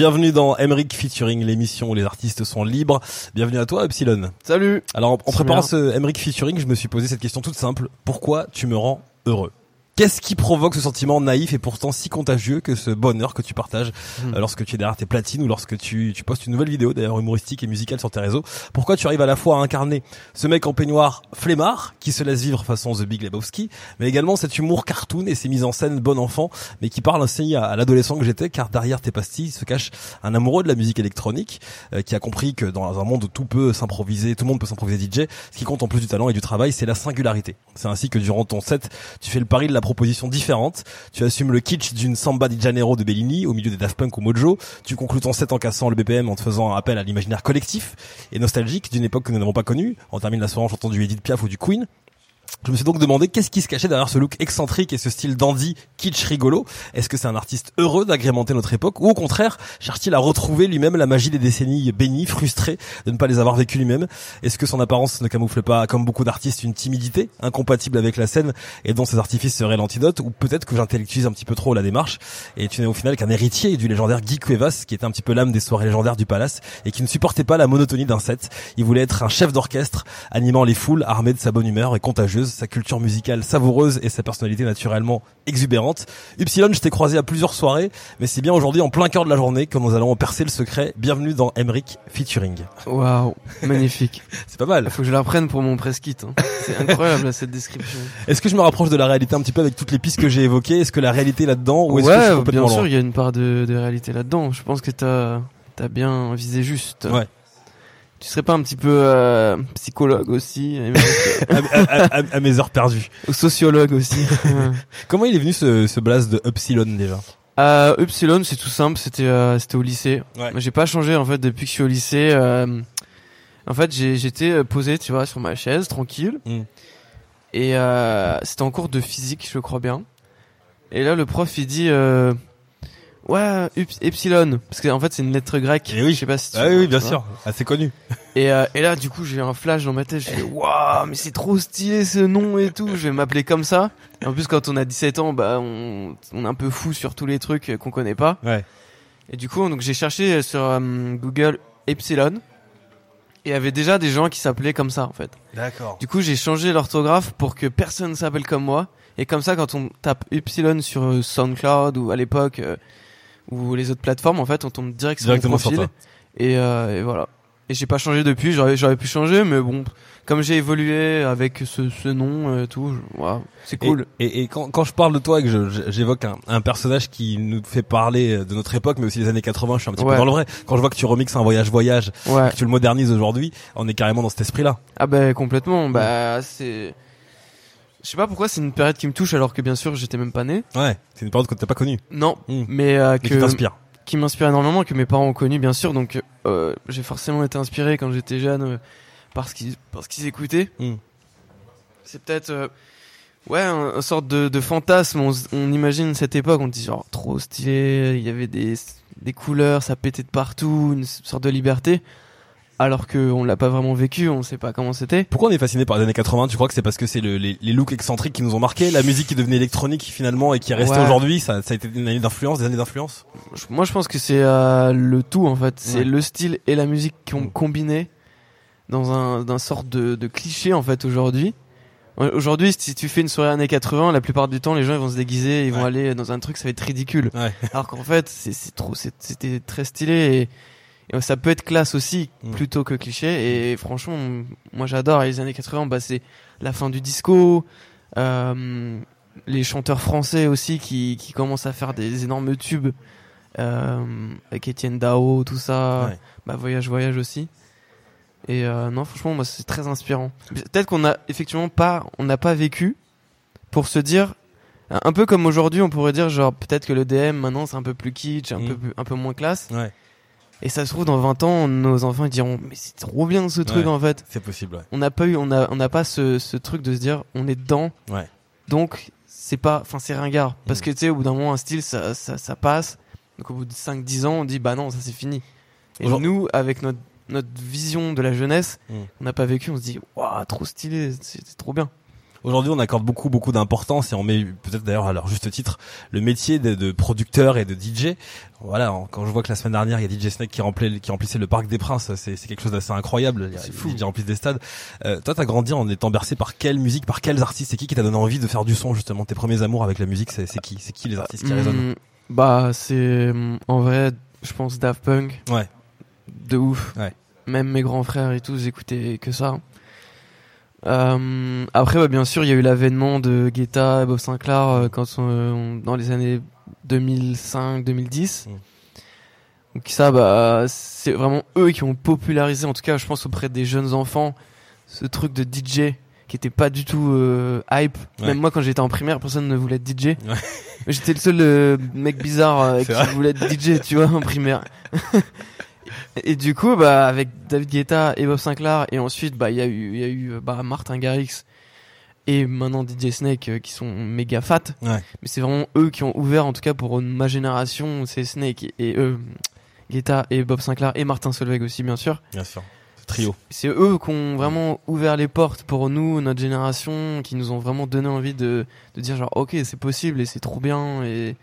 Bienvenue dans Emric Featuring, l'émission où les artistes sont libres. Bienvenue à toi, Epsilon. Salut. Alors, en, en préparant ce Emric Featuring, je me suis posé cette question toute simple. Pourquoi tu me rends heureux? Qu'est-ce qui provoque ce sentiment naïf et pourtant si contagieux que ce bonheur que tu partages Hmm. euh, lorsque tu es derrière tes platines ou lorsque tu, tu postes une nouvelle vidéo d'ailleurs humoristique et musicale sur tes réseaux? Pourquoi tu arrives à la fois à incarner ce mec en peignoir flemmard qui se laisse vivre façon The Big Lebowski, mais également cet humour cartoon et ces mises en scène bon enfant, mais qui parle ainsi à, à l'adolescent que j'étais, car derrière tes pastilles se cache un amoureux de la musique électronique euh, qui a compris que dans un monde où tout peut s'improviser, tout le monde peut s'improviser DJ, ce qui compte en plus du talent et du travail, c'est la singularité. C'est ainsi que durant ton set, tu fais le pari de la proposition différente. Tu assumes le kitsch d'une Samba di Janeiro de Bellini au milieu des Daft Punk ou Mojo. Tu conclus ton set en cassant le BPM en te faisant appel à l'imaginaire collectif et nostalgique d'une époque que nous n'avons pas connue. On termine la soirée en du Edith Piaf ou du Queen. Je me suis donc demandé qu'est-ce qui se cachait derrière ce look excentrique et ce style dandy, kitsch, rigolo. Est-ce que c'est un artiste heureux d'agrémenter notre époque ou au contraire cherche-t-il à retrouver lui-même la magie des décennies bénies, frustré de ne pas les avoir vécues lui-même? Est-ce que son apparence ne camoufle pas, comme beaucoup d'artistes, une timidité incompatible avec la scène et dont ses artifices seraient l'antidote? Ou peut-être que j'intellectualise un petit peu trop la démarche et tu n'es au final qu'un héritier du légendaire Guy Cuevas qui était un petit peu l'âme des soirées légendaires du Palace et qui ne supportait pas la monotonie d'un set. Il voulait être un chef d'orchestre animant les foules, armé de sa bonne humeur et contagieuse, sa culture musicale savoureuse et sa personnalité naturellement exubérante. Upsilon, je t'ai croisé à plusieurs soirées, mais c'est bien aujourd'hui en plein cœur de la journée que nous allons en percer le secret. Bienvenue dans Emric Featuring. Waouh, magnifique. C'est pas mal. Faut que je la prenne pour mon press kit. hein. C'est incroyable cette description. Est-ce que je me rapproche de la réalité un petit peu avec toutes les pistes que j'ai évoquées? Est-ce que la réalité là-dedans ou est-ce que je suis ouais, complètement bien sûr, il y a une part de, de réalité là-dedans. Je pense que t'as as bien visé juste. Ouais. Tu serais pas un petit peu euh, psychologue aussi, à, à- à- à mes heures perdues. ou sociologue aussi. Comment il est venu ce, ce blaze de Upsilon déjà? Euh, Upsilon, c'est tout simple. C'était euh, c'était au lycée. Ouais. J'ai pas changé en fait depuis que je suis au lycée. euh, en fait, j'étais euh, posé, tu vois, sur ma chaise, tranquille. Mm. Et euh, c'était en cours de physique, je crois bien. Et là, le prof, il dit, euh, ouais, epsilon, parce qu'en fait, c'est une lettre grecque. Eh oui. Je sais pas si tu Ah vois, oui, bien sûr, assez connu. Et, euh, et là, du coup, j'ai un flash dans ma tête. Je fais, waouh, mais c'est trop stylé ce nom et tout. Je vais m'appeler comme ça. Et en plus, quand on a 17 ans, bah, on, on est un peu fou sur tous les trucs qu'on connaît pas. Ouais. Et du coup, donc j'ai cherché sur euh, Google Epsilon. Et il y avait déjà des gens qui s'appelaient comme ça, en fait. D'accord. Du coup, j'ai changé l'orthographe pour que personne s'appelle comme moi. Et comme ça, quand on tape Epsilon sur euh, SoundCloud ou à l'époque, euh, ou les autres plateformes, en fait, on tombe direct sur mon sur profil. toi. Et, euh, et voilà. Et j'ai pas changé depuis, j'aurais, j'aurais pu changer, mais bon, comme j'ai évolué avec ce, ce nom euh, tout, je- voilà, c'est cool. Et, et, et quand, quand je parle de toi et que j'évoque un, un personnage qui nous fait parler de notre époque, mais aussi des années 80, je suis un petit peu dans le vrai. Quand je vois que tu remixes un voyage-voyage, ouais. que tu le modernises aujourd'hui, on est carrément dans cet esprit-là. Ah bah complètement, bah c'est... Je sais pas pourquoi c'est une période qui me touche alors que bien sûr j'étais même pas né. Ouais, c'est une période que t'as pas connue, Non, Mm. mais, euh, que, qui t'inspire. qui m'inspire énormément, que mes parents ont connu bien sûr, donc euh, j'ai forcément été inspiré quand j'étais jeune euh, par ce qu'ils par ce qu'ils écoutaient. Mm. C'est peut-être euh, ouais un, un sorte de, de fantasme. On, on imagine cette époque, on dit genre trop stylé, il y avait des des couleurs, ça pétait de partout, une sorte de liberté. Alors que on l'a pas vraiment vécu, on sait pas comment c'était. Pourquoi on est fasciné par les années 80 Tu crois que c'est parce que c'est le- les, les looks excentriques qui nous ont marqué, la musique qui devenait électronique finalement et qui est restée Ouais. aujourd'hui ça, ça a été une année d'influence, des années d'influence? Moi, je pense que c'est euh, le tout en fait. C'est Ouais. le style et la musique qui ont Mm. combiné dans un d'un sorte de, de cliché en fait aujourd'hui. Euh, Aujourd'hui, si tu fais une soirée années 80, la plupart du temps, les gens ils vont se déguiser, ils vont aller dans un truc, ça va être ridicule. Ouais. Alors qu'en fait, c'est trop, c'était très stylé et, et ça peut être classe aussi Mm. plutôt que cliché. Et franchement, moi j'adore les années 80. Bah c'est la fin du disco. Euh, les chanteurs français aussi qui, qui commencent à faire des énormes tubes euh, avec Étienne Dao, tout ça. Ouais. Bah voyage voyage aussi. Et euh, non, franchement, moi c'est très inspirant. Peut-être qu'on a effectivement pas, on n'a pas vécu pour se dire un peu comme aujourd'hui, on pourrait dire genre peut-être que le DM maintenant c'est un peu plus kitsch, un Mm. peu un peu moins classe. Ouais, Et ça se trouve dans 20 ans, nos enfants ils diront mais c'est trop bien ce truc Ouais. en fait. c'est possible. Ouais. On n'a pas eu, on n'a pas ce, ce truc de se dire on est dedans. Ouais. Donc c'est pas, enfin c'est ringard parce Mm. que tu sais au bout d'un moment un style ça, ça, ça passe. Donc au bout de 5-10 ans on dit bah non ça c'est fini. Et nous avec notre notre vision de la jeunesse, Mm. on n'a pas vécu, on se dit waouh trop stylé, c'est trop bien. Aujourd'hui, on accorde beaucoup, beaucoup d'importance et on met peut-être d'ailleurs à leur juste titre le métier de, de producteur et de DJ. Voilà, quand je vois que la semaine dernière, il y a DJ Snake qui, remplit, qui remplissait le Parc des Princes, c'est quelque chose d'assez incroyable. C'est fou. DJ remplissent des stades. Euh, toi, t'as grandi en étant bercé par quelle musique, par quels artistes? C'est qui qui t'a donné envie de faire du son justement Tes premiers amours avec la musique, c'est qui C'est qui les artistes qui résonnent? Hmm, Bah, c'est hmm, en vrai, je pense Daft Punk. Ouais. De ouf. Ouais. Même mes grands frères et tout, ils écoutaient que ça. Euh, après, bah, bien sûr, il y a eu l'avènement de Guetta et Bob Sinclair euh, quand on- dans les années 2005-2010. Mm. Donc ça, bah, c'est vraiment eux qui ont popularisé, en tout cas, je pense auprès des jeunes enfants, ce truc de DJ qui était pas du tout euh, hype. Ouais. Même moi, quand j'étais en primaire, personne ne voulait être DJ. J'étais le seul euh, mec bizarre euh, qui voulait être DJ, tu vois, en primaire. et du coup, bah, avec David Guetta et Bob Sinclair, et ensuite, bah, il y a eu, il y a eu, bah, Martin Garrix et maintenant DJ Snake euh, qui sont méga fat. Ouais. Mais c'est vraiment eux qui ont ouvert, en tout cas pour ma génération, c'est Snake et, eux, Guetta et Bob Sinclair et Martin Solveig aussi, bien sûr. Bien sûr. Trio. C'est eux qui ont vraiment ouvert les portes pour nous, notre génération, qui nous ont vraiment donné envie de, de dire genre ok c'est possible et c'est trop bien et,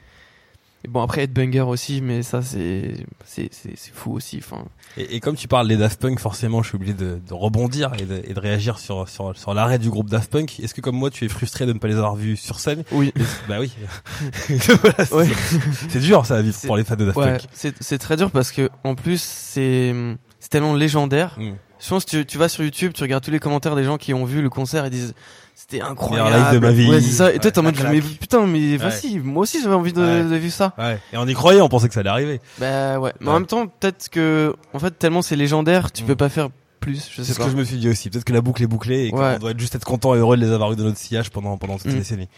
et bon après Headbanger aussi mais ça c'est c'est c'est fou aussi enfin Et, et comme tu parles des Daft Punk, forcément, je suis obligé de, de rebondir et de, et de réagir sur, sur, sur l'arrêt du groupe Daft Punk. Est-ce que comme moi, tu es frustré de ne pas les avoir vus sur scène? Oui Bah oui. Voilà, c'est- Ouais. C'est dur ça à vivre pour les fans de Daft ouais Punk. c'est c'est très dur parce que en plus c'est c'est tellement légendaire Mm. je pense que tu, tu vas sur YouTube tu regardes tous les commentaires des gens qui ont vu le concert et disent c'était incroyable live de ma vie. ouais c'est ça et toi t'es en mode mais putain mais vas-y moi aussi j'avais envie de, Ouais. de vivre ça Ouais. Et on y croyait, on pensait que ça allait arriver. Bah ouais, mais en même temps, peut-être que, en fait, tellement c'est légendaire, tu Mm. peux pas faire plus, je C'est sais ce pas. que je me suis dit aussi. Peut-être que la boucle est bouclée et Ouais. qu'on doit juste être content et heureux de les avoir eu dans notre sillage pendant, pendant toute cette décennie.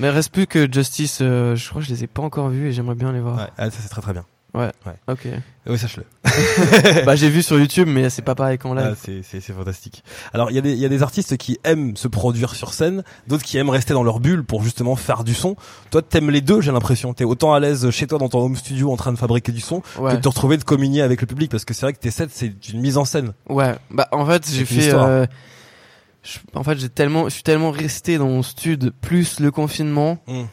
Mais reste plus que Justice, euh, je crois que je les ai pas encore vus et j'aimerais bien les voir. Ouais. Ah, ça c'est très très bien. Ok. Oui, sache-le. bah j'ai vu sur YouTube, mais c'est pas pareil qu'en Ah, live. c'est, c'est, c'est fantastique. Alors, il y a des, il y a des artistes qui aiment se produire sur scène, d'autres qui aiment rester dans leur bulle pour justement faire du son. Toi, t'aimes les deux, j'ai l'impression. T'es autant à l'aise chez toi dans ton home studio en train de fabriquer du son ouais. que de te retrouver de communier avec le public parce que c'est vrai que tes sets, c'est une mise en scène. Ouais. Bah en fait, j'ai fait. euh, en fait, j'ai tellement, je suis tellement resté dans mon stud plus le confinement Mm.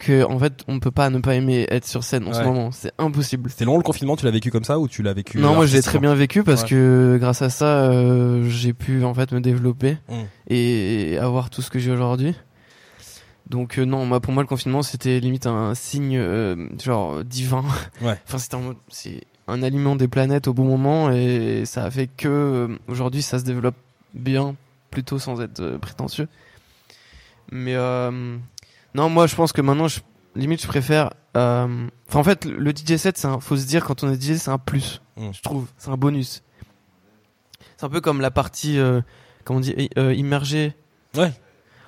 Que en fait, on ne peut pas ne pas aimer être sur scène en ce moment. C'est impossible. C'était long le confinement, tu l'as vécu comme ça ou tu l'as vécu Non, moi je l'ai très bien vécu parce Ouais. que grâce à ça, euh, j'ai pu en fait me développer Mm. et avoir tout ce que j'ai aujourd'hui. Donc euh, non, moi pour moi le confinement c'était limite un signe euh, genre divin. Ouais. Enfin c'était c'est un aliment des planètes au bon moment et ça a fait que aujourd'hui ça se développe bien plutôt sans être prétentieux. Mais euh, non, moi je pense que maintenant je limite je préfère euh, enfin en fait le DJ set c'est un faut se dire quand on est DJ c'est un plus, Mm. je trouve, c'est un bonus. C'est un peu comme la partie euh, comment on dit euh, immergée Ouais.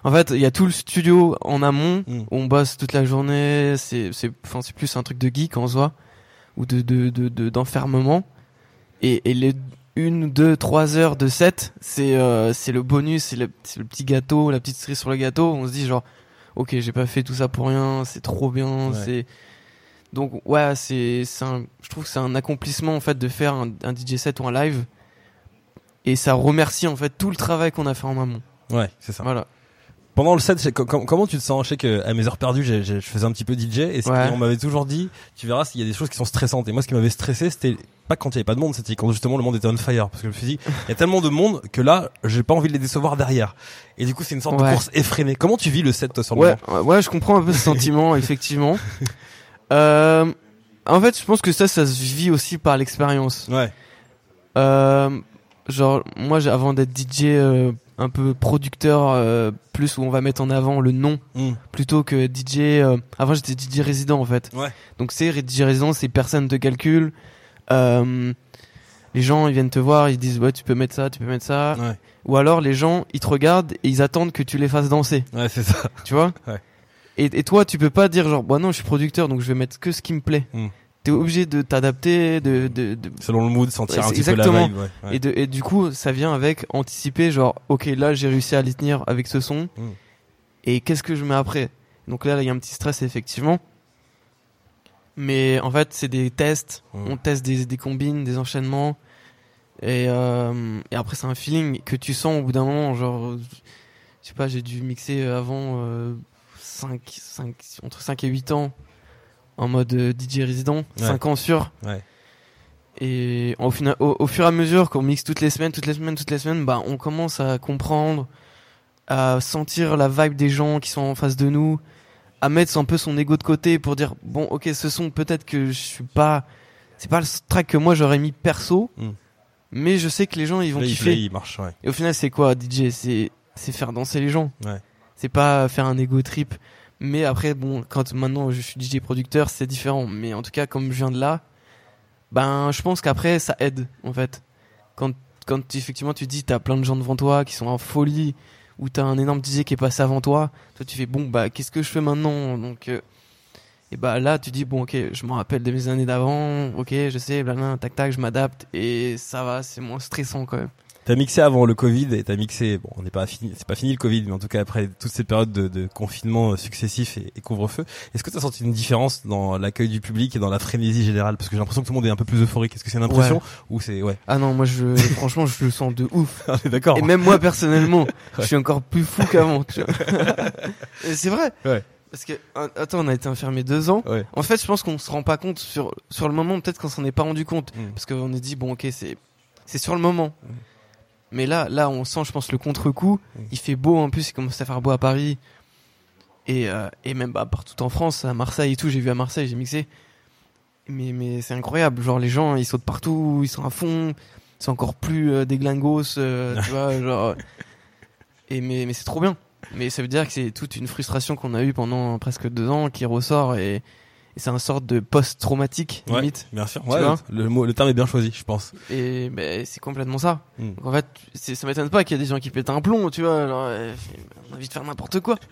en fait, il y a tout le studio en amont Mm. où on bosse toute la journée. C'est, c'est, enfin, c'est plus un truc de geek en soi ou de, de, de, de- d'enfermement. Et, et les une, deux, trois heures de set, c'est, euh, c'est le bonus, c'est le, c'est le petit gâteau, la petite cerise sur le gâteau. On se dit genre, ok, j'ai pas fait tout ça pour rien, c'est trop bien, Ouais. c'est. Donc ouais, c'est, je trouve que c'est un accomplissement en fait de faire un, un DJ set ou un live. Et ça remercie en fait tout le travail qu'on a fait en amont. Ouais, c'est ça. Voilà. Pendant le set, comment tu te sens? Je sais que à mes heures perdues, je faisais un petit peu DJ et ce Ouais. qu'on m'avait toujours dit, tu verras s'il y a des choses qui sont stressantes. Et moi, ce qui m'avait stressé, c'était pas quand il y avait pas de monde, c'était quand justement le monde était on fire. Parce que je me suis dit, il y a tellement de monde que là, j'ai pas envie de les décevoir derrière. Et du coup, c'est une sorte de course effrénée. Comment tu vis le set toi sur le Ouais, moment? ouais, je comprends un peu ce sentiment, effectivement. Euh, en fait, je pense que ça, ça se vit aussi par l'expérience. Ouais. Euh, genre, moi, avant d'être DJ euh, un peu producteur, euh, plus où on va mettre en avant le nom, Mm. plutôt que DJ. euh, avant, j'étais DJ résident, en fait. Ouais. Donc, c'est DJ résident, c'est personne te calcule. Euh, les gens, ils viennent te voir, ils disent, ouais, tu peux mettre ça, tu peux mettre ça. Ouais. Ou alors, les gens, ils te regardent et ils attendent que tu les fasses danser. Ouais, c'est ça. Tu vois? Ouais. et, et toi, tu peux pas dire genre, bah non, je suis producteur, donc je vais mettre que ce qui me plaît. Mm. T'es obligé de t'adapter, de, de, de- Selon le mood, sentir un petit peu la exactement. vibe. Ouais. Ouais. et de et du coup, ça vient avec anticiper genre, ok, là j'ai réussi à les tenir avec ce son. Mm. Et qu'est-ce que je mets après? Donc là, il y a un petit stress effectivement. Mais en fait, c'est des tests. Mm. On teste des, des combines, des enchaînements. Et, euh, et après, c'est un feeling que tu sens au bout d'un moment. Genre, je sais pas, j'ai dû mixer avant euh, 5, 5, entre 5 et 8 ans en mode euh, DJ résident, 5 ans sûr. Ouais. Et au, final, au, au fur et à mesure qu'on mixe toutes les semaines, toutes les semaines, toutes les semaines, bah, on commence à comprendre, à sentir la vibe des gens qui sont en face de nous, à mettre un peu son ego de côté pour dire bon, ok, ce son peut-être que je suis pas, c'est pas le track que moi j'aurais mis perso, Mm. mais je sais que les gens ils vont il, kiffer. là, il marche, ouais. Et au final, c'est quoi DJ C'est c'est faire danser les gens. Ouais. C'est pas faire un ego trip. Mais après, bon, quand maintenant je suis DJ producteur, c'est différent. Mais en tout cas, comme je viens de là, ben, je pense qu'après, ça aide, en fait. Quand, quand effectivement tu dis, t'as plein de gens devant toi qui sont en folie, ou t'as un énorme DJ qui est passé avant toi, toi tu fais, bon, bah, qu'est-ce que je fais maintenant? Donc, euh, et bah là, tu dis, bon, ok, je me rappelle de mes années d'avant, ok, je sais, blablabla, tac, tac, je m'adapte, et ça va, c'est moins stressant quand même. T'as mixé avant le Covid et t'as mixé, bon, on n'est pas fini, c'est pas fini le Covid, mais en tout cas après toute cette période de, de confinement euh, successif et, et couvre-feu, est-ce que t'as senti une différence dans l'accueil du public et dans la frénésie générale? Parce que j'ai l'impression que tout le monde est un peu plus euphorique. Est-ce que c'est une impression Ouais. ou c'est ouais? Ah non, moi, je, franchement, je le sens de ouf. On est d'accord. Et même moi personnellement, je suis encore plus fou qu'avant. c'est vrai. Ouais. Parce que attends, on a été enfermé deux ans. Ouais. En fait, je pense qu'on se rend pas compte sur sur le moment. Peut-être qu'on s'en est pas rendu compte Mm. parce qu'on est dit bon, ok, c'est c'est sur le moment. Mm. Mais là, là, on sent, je pense, le contre-coup. Il fait beau en plus. Il commence à faire beau à Paris et euh, et même bah, partout en France, à Marseille et tout. J'ai vu à Marseille, j'ai mixé. Mais mais c'est incroyable. Genre les gens, ils sautent partout, ils sont à fond. C'est encore plus euh, des glingos, euh, tu vois, genre. Et mais mais c'est trop bien. Mais ça veut dire que c'est toute une frustration qu'on a eue pendant presque deux ans qui ressort et, et c'est un sorte de post-traumatique Ouais. limite. Bien sûr. Ouais, le mot, le terme est bien choisi, je pense. Et ben c'est complètement ça. Mm. Donc, en fait, ça m'étonne pas qu'il y ait des gens qui pètent un plomb, tu vois. Genre, euh, on a envie de faire n'importe quoi.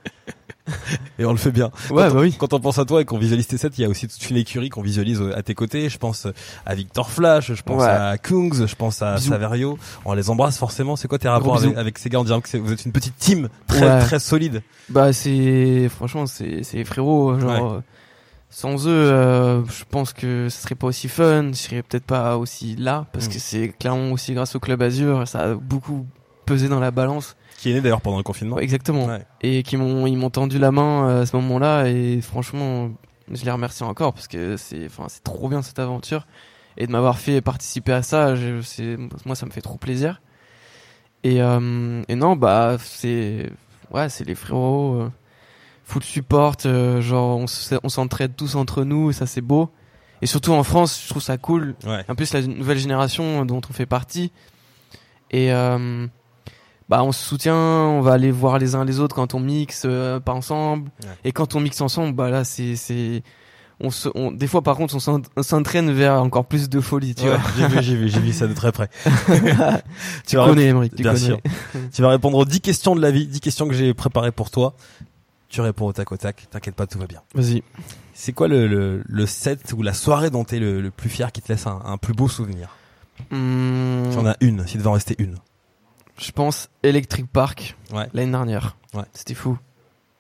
Et on le fait bien. Ouais, quand, bah on, oui. quand on pense à toi et qu'on visualise tes sets, il y a aussi toute une écurie qu'on visualise euh, à tes côtés. Je pense euh, à Victor Flash, je pense Ouais. à Kungs, je pense à Bisous. Saverio. On les embrasse forcément. C'est quoi tes rapports avec, avec ces gars? On dirait que vous êtes une petite team très Ouais. très solide. Bah c'est franchement c'est c'est frérots genre sans eux euh, je pense que ce serait pas aussi fun, je serais peut-être pas aussi là parce Mm. que c'est clairement aussi grâce au club Azur, ça a beaucoup pesé dans la balance. Qui est né d'ailleurs pendant le confinement. Ouais, exactement. Ouais. Et qui m'ont ils m'ont tendu la main euh, à ce moment-là et franchement je les remercie encore parce que c'est enfin c'est trop bien cette aventure et de m'avoir fait participer à ça, je- c'est moi ça me fait trop plaisir. Et euh, et non bah c'est ouais, c'est les frérots euh, full support euh, genre on s'entraide tous entre nous et ça c'est beau. Et surtout en France, je trouve ça cool. Ouais. En plus la nouvelle génération dont on fait partie et euh, bah on se soutient, on va aller voir les uns les autres quand on mixe euh, pas ensemble Ouais. et quand on mixe ensemble bah là c'est c'est on se on, des fois par contre on s'en- on s'entraîne vers encore plus de folie tu Ouais, vois. j'ai vu, j'ai vu, j'ai vu ça de très près. Tu vas connais Emmerich, tu Bien connais. sûr. Tu vas répondre aux 10 questions de la vie, 10 questions que j'ai préparées pour toi. Tu réponds au tac au tac, t'inquiète pas, tout va bien. Vas-y. C'est quoi le, le, le set ou la soirée dont t'es le, le plus fier qui te laisse un, un plus beau souvenir Hmm, Si on a une, s'il devait en rester une. je pense Electric Park Ouais. l'année dernière. Ouais. C'était fou.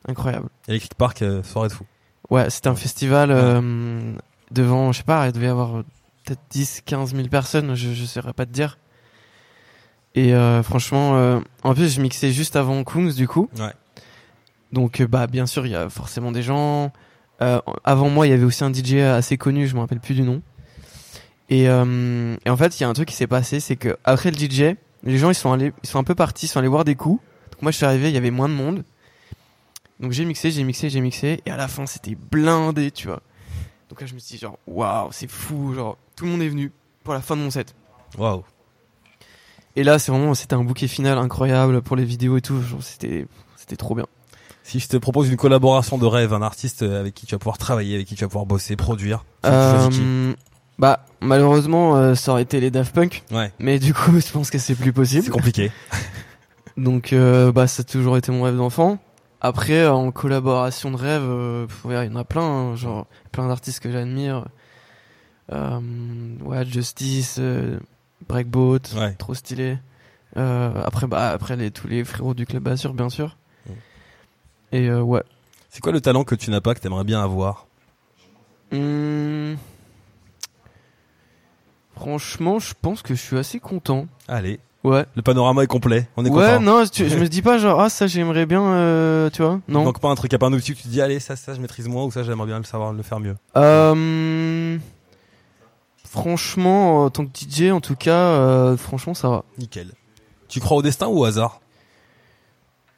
Incroyable. Electric Park, euh, soirée de fou. Ouais, c'était un festival euh, devant, je sais pas, il devait y avoir peut-être 10, 15 000 personnes, je, je saurais pas te dire. Et euh, franchement, en plus, je mixais juste avant Kungs, du coup. Ouais. Donc, euh, bah, bien sûr, il y a forcément des gens. Euh, avant moi, il y avait aussi un DJ assez connu, je me rappelle plus du nom. Et, euh, et en fait, il y a un truc qui s'est passé, c'est que après le DJ, les gens ils sont allés, ils sont un peu partis, ils sont allés voir des coups. Donc moi, je suis arrivé, il y avait moins de monde. Donc j'ai mixé, j'ai mixé, j'ai mixé, et à la fin, c'était blindé, tu vois. Donc là, je me suis dit genre, waouh, c'est fou, genre tout le monde est venu pour la fin de mon set. Waouh. Et là, c'est vraiment, c'était un bouquet final incroyable pour les vidéos et tout. C'était, c'était trop bien. Si je te propose une collaboration de rêve, un artiste avec qui tu vas pouvoir travailler, avec qui tu vas pouvoir bosser, produire, tu choisis qui Euh, bah, malheureusement, euh, ça aurait été les Daft Punk. Ouais, Mais du coup, je pense que c'est plus c'est possible. compliqué. Donc, euh, bah, ça a toujours été mon rêve d'enfant. Après, euh, en collaboration de rêve, euh, ouais, il y en a plein, hein, genre plein d'artistes que j'admire. Euh, ouais, Justice, euh, Breakboat, Ouais. trop stylé. Euh, après, bah, après les, tous les frérots du club Azur, bien sûr. Et euh, ouais. C'est quoi le talent que tu n'as pas, que t'aimerais bien avoir? Hmm. Franchement, je pense que je suis assez content. Allez, Ouais. Le panorama est complet. On est Ouais, content. non, tu- je me dis pas genre, ah, ça, j'aimerais bien, euh, tu vois. Non. manque pas un truc à part un outil tu te dis allez ça ça je maîtrise moins ou ça j'aimerais bien le savoir le faire mieux. Euh, franchement, en tant que DJ, en tout cas, euh, franchement, ça va. Nickel. Tu crois au destin ou au hasard?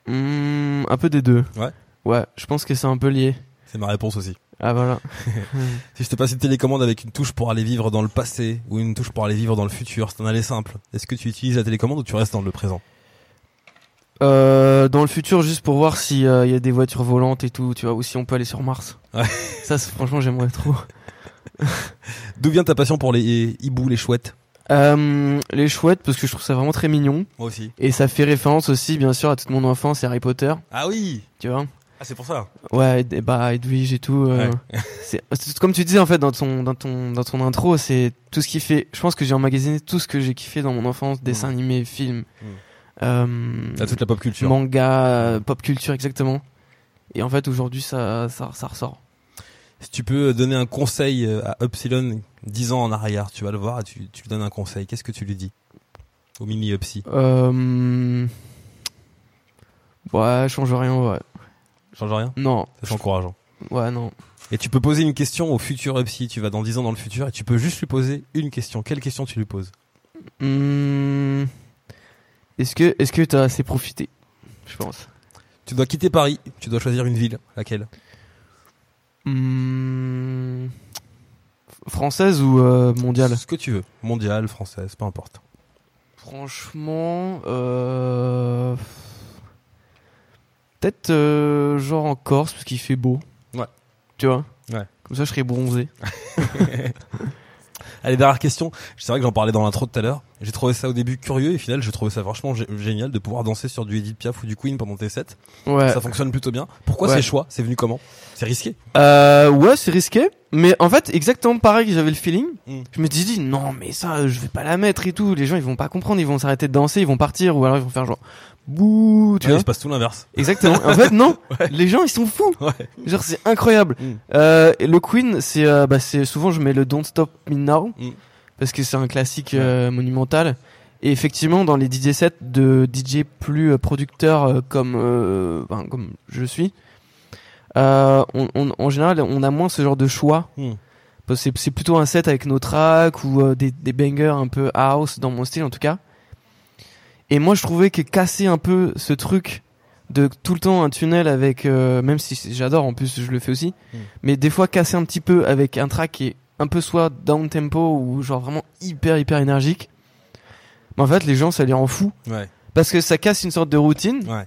Hmm, un peu des deux. Ouais. Ouais, je pense que c'est un peu lié. C'est ma réponse aussi. Ah voilà. Si je te passe une télécommande avec une touche pour aller vivre dans le passé ou une touche pour aller vivre dans le futur, c'est un aller simple. Est-ce que tu utilises la télécommande ou tu restes dans le présent? Euh, dans le futur, juste pour voir s'il y a des voitures volantes et tout, tu vois, ou si on peut aller sur Mars. Ouais. Ça, franchement, j'aimerais trop. D'où vient ta passion pour les hiboux, les chouettes? Euh, les chouettes, parce que je trouve ça vraiment très mignon. Moi aussi. Et ça fait référence aussi, bien sûr, à toute mon enfance et Harry Potter, Ah oui tu vois. Ah c'est pour ça. Ouais, et, bah, Edwige et tout. euh, c'est c'est comme tu disais, en fait, dans ton, dans ton, dans ton intro, c'est tout ce qui fait. Je pense que j'ai emmagasiné tout ce que j'ai kiffé dans mon enfance, dessins animés, films, Mm. euh, T'as toute la pop culture. manga, pop culture, exactement. Et en fait, aujourd'hui, ça, ça, ça ressort. Si tu peux donner un conseil euh, à Upsilon 10 ans en arrière, tu vas le voir et tu, tu lui donnes un conseil. Qu'est-ce que tu lui dis Au mini Upsi? Euh... Ouais, change rien, ouais. Change rien? Non, C'est encourageant. ouais, non. Et tu peux poser une question au futur Upsi. Tu vas dans 10 ans dans le futur et tu peux juste lui poser une question. Quelle question tu lui poses? Hmm, Est-ce que, est-ce que t'as assez profité? Je pense. Tu dois quitter Paris. Tu dois choisir une ville. Laquelle? Hmm, Française ou euh, mondiale? Ce que tu veux. Mondiale, française, peu importe. Franchement, euh... peut-être euh, genre en Corse parce qu'il fait beau. Ouais. Tu vois? Ouais. Comme ça, je serais bronzé. Allez, dernière question. C'est vrai que j'en parlais dans l'intro tout à l'heure. J'ai trouvé ça au début curieux et au final, je trouvais ça franchement gé- génial de pouvoir danser sur du Edith Piaf ou du Queen pendant tes sets. Ouais. Ça fonctionne plutôt bien. Pourquoi Ouais. ces choix? C'est venu comment? C'est risqué? Euh, ouais, c'est risqué. Mais en fait, exactement pareil que j'avais le feeling. Mm. Je me suis dit, non, mais ça, je vais pas la mettre et tout. Les gens, ils vont pas comprendre. Ils vont s'arrêter de danser, ils vont partir ou alors ils vont faire genre, bouh, tu Ouais, Il vois. se passe tout l'inverse. Exactement. En fait, non. Les gens, ils sont fous. Ouais. Genre, c'est incroyable. Mm. Euh, et le Queen, c'est, euh, bah, c'est souvent je mets le Don't Stop Me Now Mm. parce que c'est un classique euh, monumental. Et effectivement, dans les DJ sets de DJ plus producteurs comme ben, comme je suis, on, on- en général, on a moins ce genre de choix. Mm. C'est, c'est plutôt un set avec nos tracks ou des, des bangers un peu house dans mon style en tout cas. Et moi, je trouvais que casser un peu ce truc de tout le temps un tunnel avec, euh, même si j'adore, en plus je le fais aussi, Mm. mais des fois casser un petit peu avec un track qui est un peu soit down tempo ou genre vraiment hyper hyper énergique. Mais en fait, les gens, ça les rend fous Ouais. parce que ça casse une sorte de routine Ouais.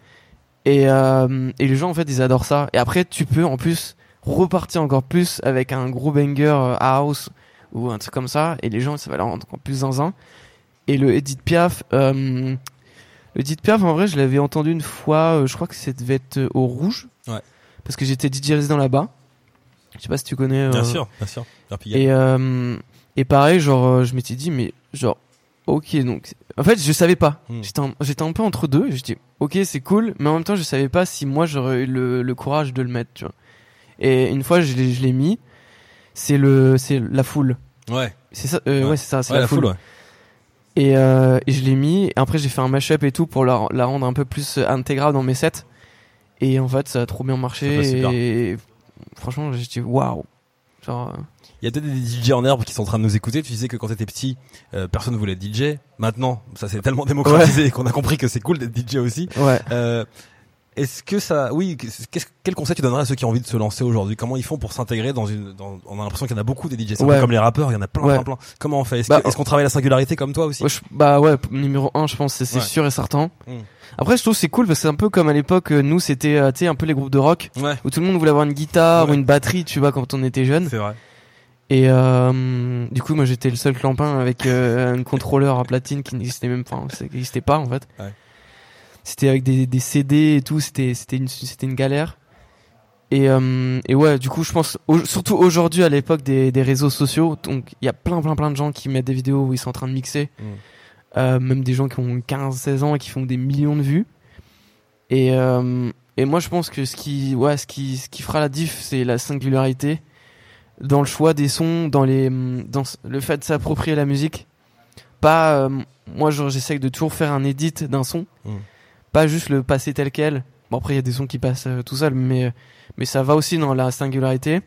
et, euh, et les gens en fait ils adorent ça. Et après, tu peux en plus repartir encore plus avec un gros banger euh, house ou un truc comme ça et les gens ça va leur rendre encore plus zinzin. Et le Edith Piaf, euh, le Edith Piaf en vrai je l'avais entendu une fois, euh, je crois que ça devait être euh, au Rouge. Ouais. Parce que j'étais DJ résident là-bas. Je sais pas si tu connais. Bien euh, sûr, bien sûr. Pierre Pigalle. et, euh, et pareil, genre, je m'étais dit, mais genre, ok, donc. En fait, je savais pas. Hmm. J'étais un, j'étais un peu entre deux. Je dis, ok, c'est cool, mais en même temps, je savais pas si moi j'aurais eu le, le courage de le mettre, tu vois. Et une fois, je l'ai, je l'ai mis. C'est le, c'est la foule. Ouais. C'est ça, euh, Ouais. ouais, c'est ça, c'est Ouais, la, foule. ouais. Et, euh, et je l'ai mis. Et après, j'ai fait un mashup et tout pour la, la rendre un peu plus intégrale dans mes sets. Et en fait, ça a trop bien marché. Super. et franchement, j'ai dit, waouh. Genre, euh, Il y a peut-être des DJ en herbe qui sont en train de nous écouter. Tu disais que quand t'étais petit, euh, personne voulait être DJ. Maintenant, ça s'est tellement démocratisé qu'on a compris que c'est cool d'être DJ aussi. ouais. Euh, Est-ce que ça, oui, quel conseil tu donnerais à ceux qui ont envie de se lancer aujourd'hui? Comment ils font pour s'intégrer dans une, dans, on a l'impression qu'il y en a beaucoup des DJ, c'est un peu Ouais. comme les rappeurs, il y en a plein, Ouais. plein, plein. Comment on fait? Est-ce Bah, est-ce qu'on travaille la singularité comme toi aussi? Ouais, je- bah ouais, numéro un, je pense, c'est sûr et certain. Mm. Après, je trouve c'est cool parce que c'est un peu comme à l'époque, euh, nous, c'était, euh, tu sais, un peu les groupes de rock où tout le monde voulait avoir une guitare ou une batterie, tu vois, quand on était jeune. c'est vrai. Et euh, du coup, moi, j'étais le seul clampin avec euh, un contrôleur à platine qui n'existait même pas, ça n'existait pas en fait. Ouais. C'était avec des, des CD et tout, c'était c'était une c'était une galère. Et, euh, et ouais, du coup, je pense, au- surtout aujourd'hui à l'époque des, des réseaux sociaux, donc il y a plein plein plein de gens qui mettent des vidéos où ils sont en train de mixer. Mm. Euh, même des gens qui ont 15-16 ans et qui font des millions de vues. Et, euh, et moi, je pense que ce qui, ouais, ce qui, ce qui fera la diff, c'est la singularité dans le choix des sons, dans les, dans le fait de s'approprier la musique. pas. euh, moi, j'essaye de toujours faire un edit d'un son, Mm. Pas juste le passer tel quel. Bon, après, il y a des sons qui passent euh, tout seul, mais mais ça va aussi dans la singularité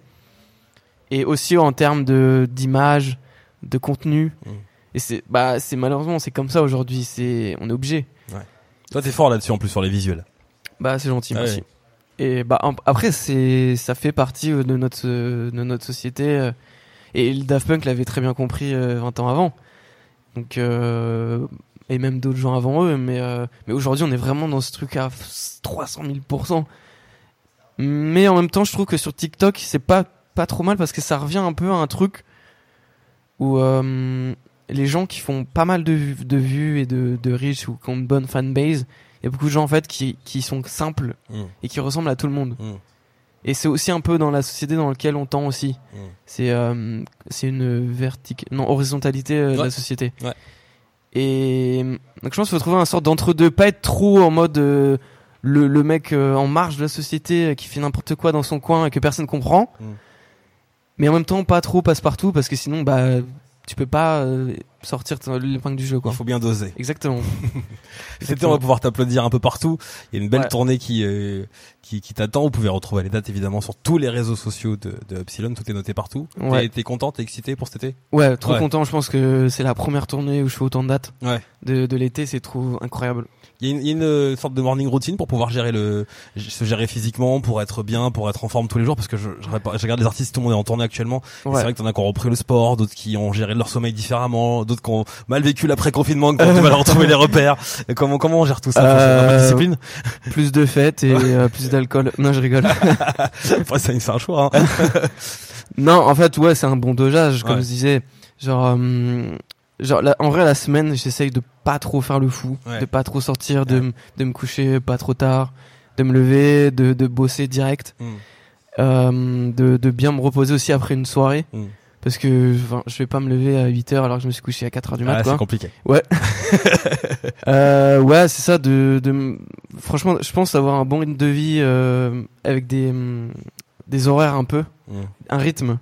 et aussi en termes de d'image, de contenu. Mm. Et c'est bah c'est malheureusement c'est comme ça aujourd'hui. C'est on est obligé. Toi, t'es fort là-dessus en plus sur les visuels. Bah c'est gentil, Ah merci. ouais. Et bah après c'est ça fait partie euh, de notre euh, de notre société euh, et le Daft Punk l'avait très bien compris euh, 20 ans avant. Donc euh, et même d'autres gens avant eux mais euh, mais aujourd'hui on est vraiment dans ce truc à 300 000 Mais en même temps, je trouve que sur TikTok, c'est pas pas trop mal parce que ça revient un peu à un truc où euh, les gens qui font pas mal de, vues- de vues et de, de reach ou qui ont une bonne fanbase, il y a beaucoup de gens en fait qui, qui sont simples Mm. et qui ressemblent à tout le monde. Mm. Et c'est aussi un peu dans la société dans laquelle on tend aussi. Mm. C'est euh, une vertic non horizontalité euh, de la société. Ouais. Et donc je pense qu'il faut trouver un sorte d'entre deux, pas être trop en mode euh, le, le mec euh, en marge de la société euh, qui fait n'importe quoi dans son coin et que personne comprend. Mm. Mais en même temps pas trop passe partout parce que sinon bah tu peux pas euh, sortir l'épingle du jeu quoi. Il faut bien doser. Exactement. C'était, on va pouvoir t'applaudir un peu partout. Il y a une belle Ouais. tournée qui, euh, qui, qui t'attend. Vous pouvez retrouver les dates évidemment sur tous les réseaux sociaux de, de Epsilon. Tout est noté partout. Ouais. T'es, t'es content, t'es excité pour cet été? Ouais, trop Ouais. content. Je pense que c'est la première tournée où je fais autant de dates Ouais. de, de l'été. C'est trop incroyable. Il y a une, y a une, euh, sorte de morning routine pour pouvoir gérer le, se gérer physiquement, pour être bien, pour être en forme tous les jours. Parce que je, je, regarde- je regarde les artistes, tout le monde est en tournée actuellement. Ouais. C'est vrai que t'en as qui ont repris le sport, d'autres qui ont géré leur sommeil différemment, d'autres qui ont mal vécu l'après-confinement, qui ont du mal à retrouver les repères. Et comment, comment on gère tout ça Euh, discipline plus de fêtes et euh, plus d'alcool. Non, je rigole. Après, c'est un choix. Hein. non, en fait, ouais, c'est un bon dosage, comme Ouais. je disais. Genre, euh, genre, en vrai, la semaine, j'essaye de pas trop faire le fou, Ouais. de pas trop sortir, de, Ouais. de me coucher pas trop tard, de me lever, de, de bosser direct, Mm. euh, de, de bien me reposer aussi après une soirée. Mm. Parce que je vais pas me lever à 8 heures alors que je me suis couché à 4 heures du Ah, mat. c'est compliqué. Euh, ouais, c'est ça. De, de, franchement, je pense avoir un bon rythme de vie euh, avec des, hum, des horaires un peu, Mm. un rythme.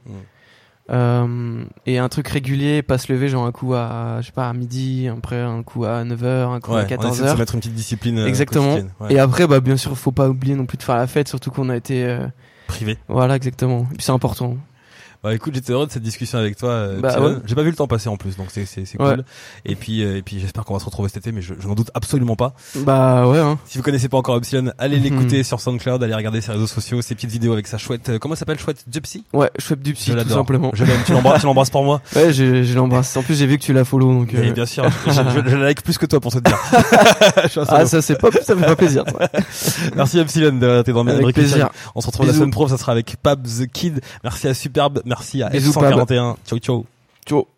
Euh, et un truc régulier, pas se lever genre un coup à, je sais pas, à midi, après un coup à 9h, un coup Ouais, à on essaie 14h. de se mettre une petite discipline euh, Exactement. Ouais. Et après, bah, bien sûr, faut pas oublier non plus de faire la fête, surtout qu'on a été, euh, Privé. voilà, exactement. Et puis c'est important. Bah écoute, j'étais heureux de cette discussion avec toi. euh, Bah, ouais. J'ai pas vu le temps passer en plus, donc c'est c'est Ouais. cool. Et puis euh, et puis j'espère qu'on va se retrouver cet été, mais je, je n'en doute absolument pas. Bah ouais, hein. Si vous connaissez pas encore Epsilon, allez Mhm. l'écouter sur SoundCloud, allez regarder ses réseaux sociaux, ses petites vidéos avec sa chouette. euh, comment ça s'appelle chouette Gypsy? Ouais, je fais du psy, Je tout simplement. Je l'aime. Tu l'embrasses, tu l'embrasses pour moi. Ouais, je, je l'embrasse. En plus, j'ai vu que tu la follow, donc. Et euh, bien sûr, je, je, je la like plus que toi pour te dire. Ah, ça, c'est pas, ça me fait pas plaisir. Merci Epsilon d'avoir été dans mes Avec rubriques plaisir. On se retrouve la semaine pro, ça sera avec Pab the Kid. Merci à Superbe, merci à Bisous, Pab. F141. Ciao ciao. Ciao.